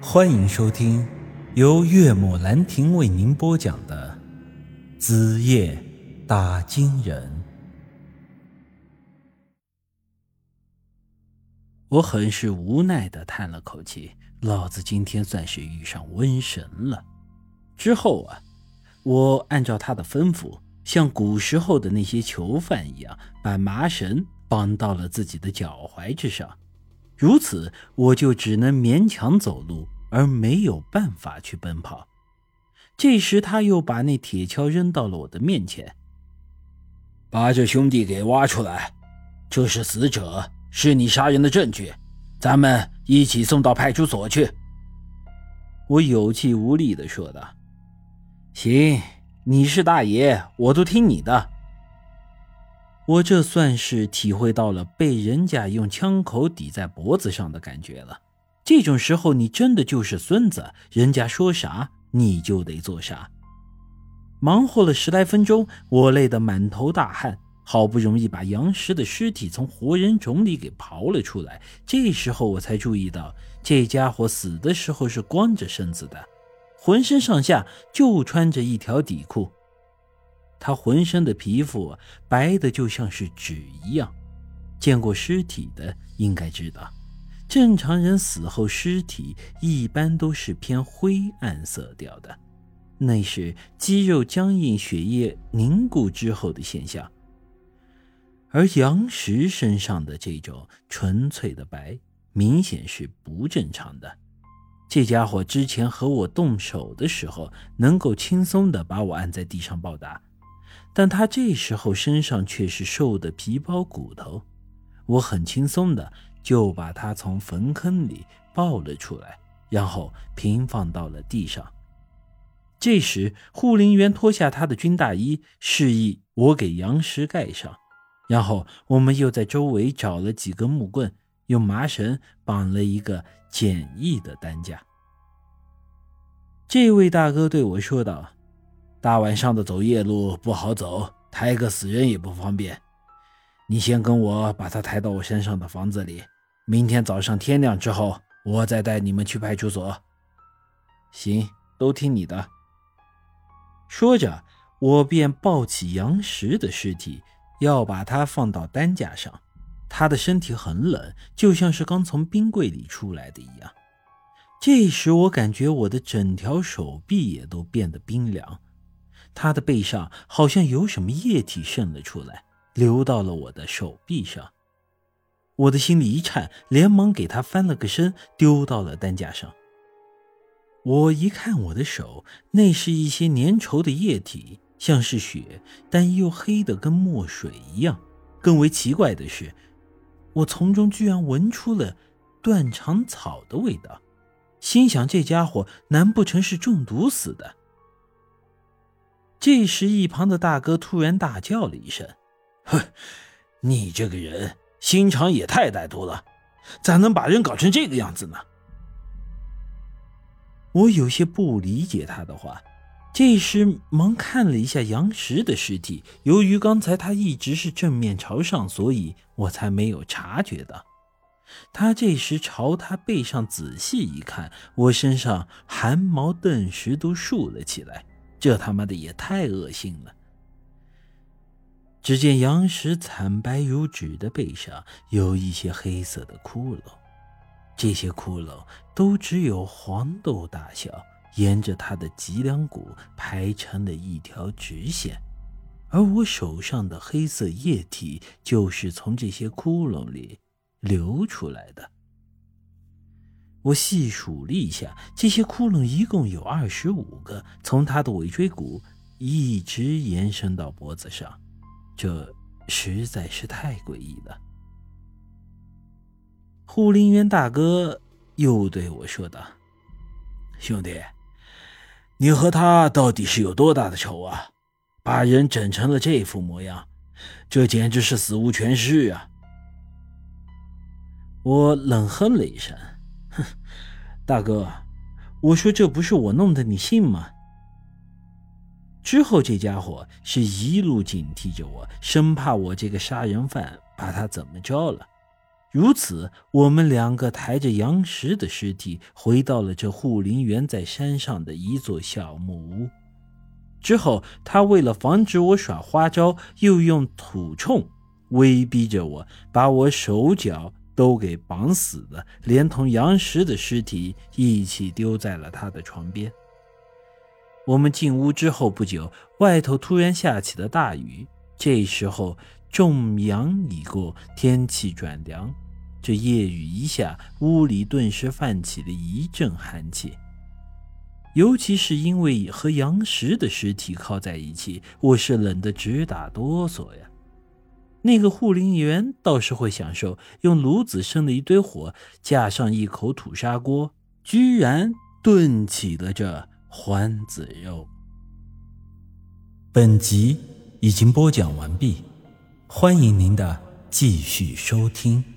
欢迎收听由岳母兰亭为您播讲的《子夜打金人》。我很是无奈的叹了口气，老子今天算是遇上瘟神了。之后啊，我按照他的吩咐，像古时候的那些囚犯一样，把麻绳绑到了自己的脚踝之上。如此，我就只能勉强走路，而没有办法去奔跑。这时，他又把那铁锹扔到了我的面前，把这兄弟给挖出来，这是死者，是你杀人的证据，咱们一起送到派出所去。我有气无力地说道：“行，你是大爷，我都听你的。”我这算是体会到了被人家用枪口抵在脖子上的感觉了。这种时候，你真的就是孙子，人家说啥你就得做啥。忙活了十来分钟，我累得满头大汗，好不容易把杨石的尸体从活人冢里给刨了出来。这时候我才注意到，这家伙死的时候是光着身子的，浑身上下就穿着一条底裤。他浑身的皮肤白的就像是纸一样，见过尸体的应该知道，正常人死后尸体一般都是偏灰暗色调的，那是肌肉僵硬、血液凝固之后的现象。而杨石身上的这种纯粹的白，明显是不正常的。这家伙之前和我动手的时候，能够轻松的把我按在地上暴打。但他这时候身上却是瘦的皮包骨头，我很轻松的就把他从坟坑里抱了出来，然后平放到了地上。这时护林员脱下他的军大衣，示意我给杨石盖上，然后我们又在周围找了几根木棍，用麻绳绑了一个简易的担架。这位大哥对我说道。大晚上的走夜路不好走，抬个死人也不方便。你先跟我把他抬到我山上的房子里，明天早上天亮之后，我再带你们去派出所。行，都听你的。说着，我便抱起杨石的尸体，要把他放到担架上。他的身体很冷，就像是刚从冰柜里出来的一样。这时，我感觉我的整条手臂也都变得冰凉。他的背上好像有什么液体渗了出来，流到了我的手臂上。我的心里一颤，连忙给他翻了个身，丢到了担架上。我一看我的手，那是一些粘稠的液体，像是血，但又黑的跟墨水一样。更为奇怪的是，我从中居然闻出了断肠草的味道，心想这家伙难不成是中毒死的？这时，一旁的大哥突然大叫了一声：“哼，你这个人心肠也太歹毒了，咋能把人搞成这个样子呢？”我有些不理解他的话，这时忙看了一下杨石的尸体。由于刚才他一直是正面朝上，所以我才没有察觉到。他这时朝他背上仔细一看，我身上汗毛顿时都竖了起来。这他妈的也太恶心了！只见杨石惨白如纸的背上有一些黑色的窟窿，这些窟窿都只有黄豆大小，沿着他的脊梁骨排成了一条直线，而我手上的黑色液体就是从这些窟窿里流出来的。我细数了一下，这些窟窿一共有二十五个，从他的尾椎骨一直延伸到脖子上，这实在是太诡异了。护林员大哥又对我说道：“兄弟，你和他到底是有多大的仇啊？把人整成了这副模样，这简直是死无全尸啊！”我冷哼了一声。哼，大哥，我说这不是我弄的，你信吗？之后这家伙是一路警惕着我，生怕我这个杀人犯把他怎么着了。如此，我们两个抬着杨石的尸体，回到了这护林员在山上的一座小木屋。之后，他为了防止我耍花招，又用土铳威逼着我，把我手脚都给绑死了，连同杨石的尸体一起丢在了他的床边。我们进屋之后不久，外头突然下起了大雨。这时候，重阳已过，天气转凉。这夜雨一下，屋里顿时泛起了一阵寒气。尤其是因为和杨石的尸体靠在一起，我是冷得直打哆嗦呀。那个护林员倒是会享受，用炉子生的一堆火，架上一口土砂锅，居然炖起了这獾子肉。本集已经播讲完毕，欢迎您的继续收听。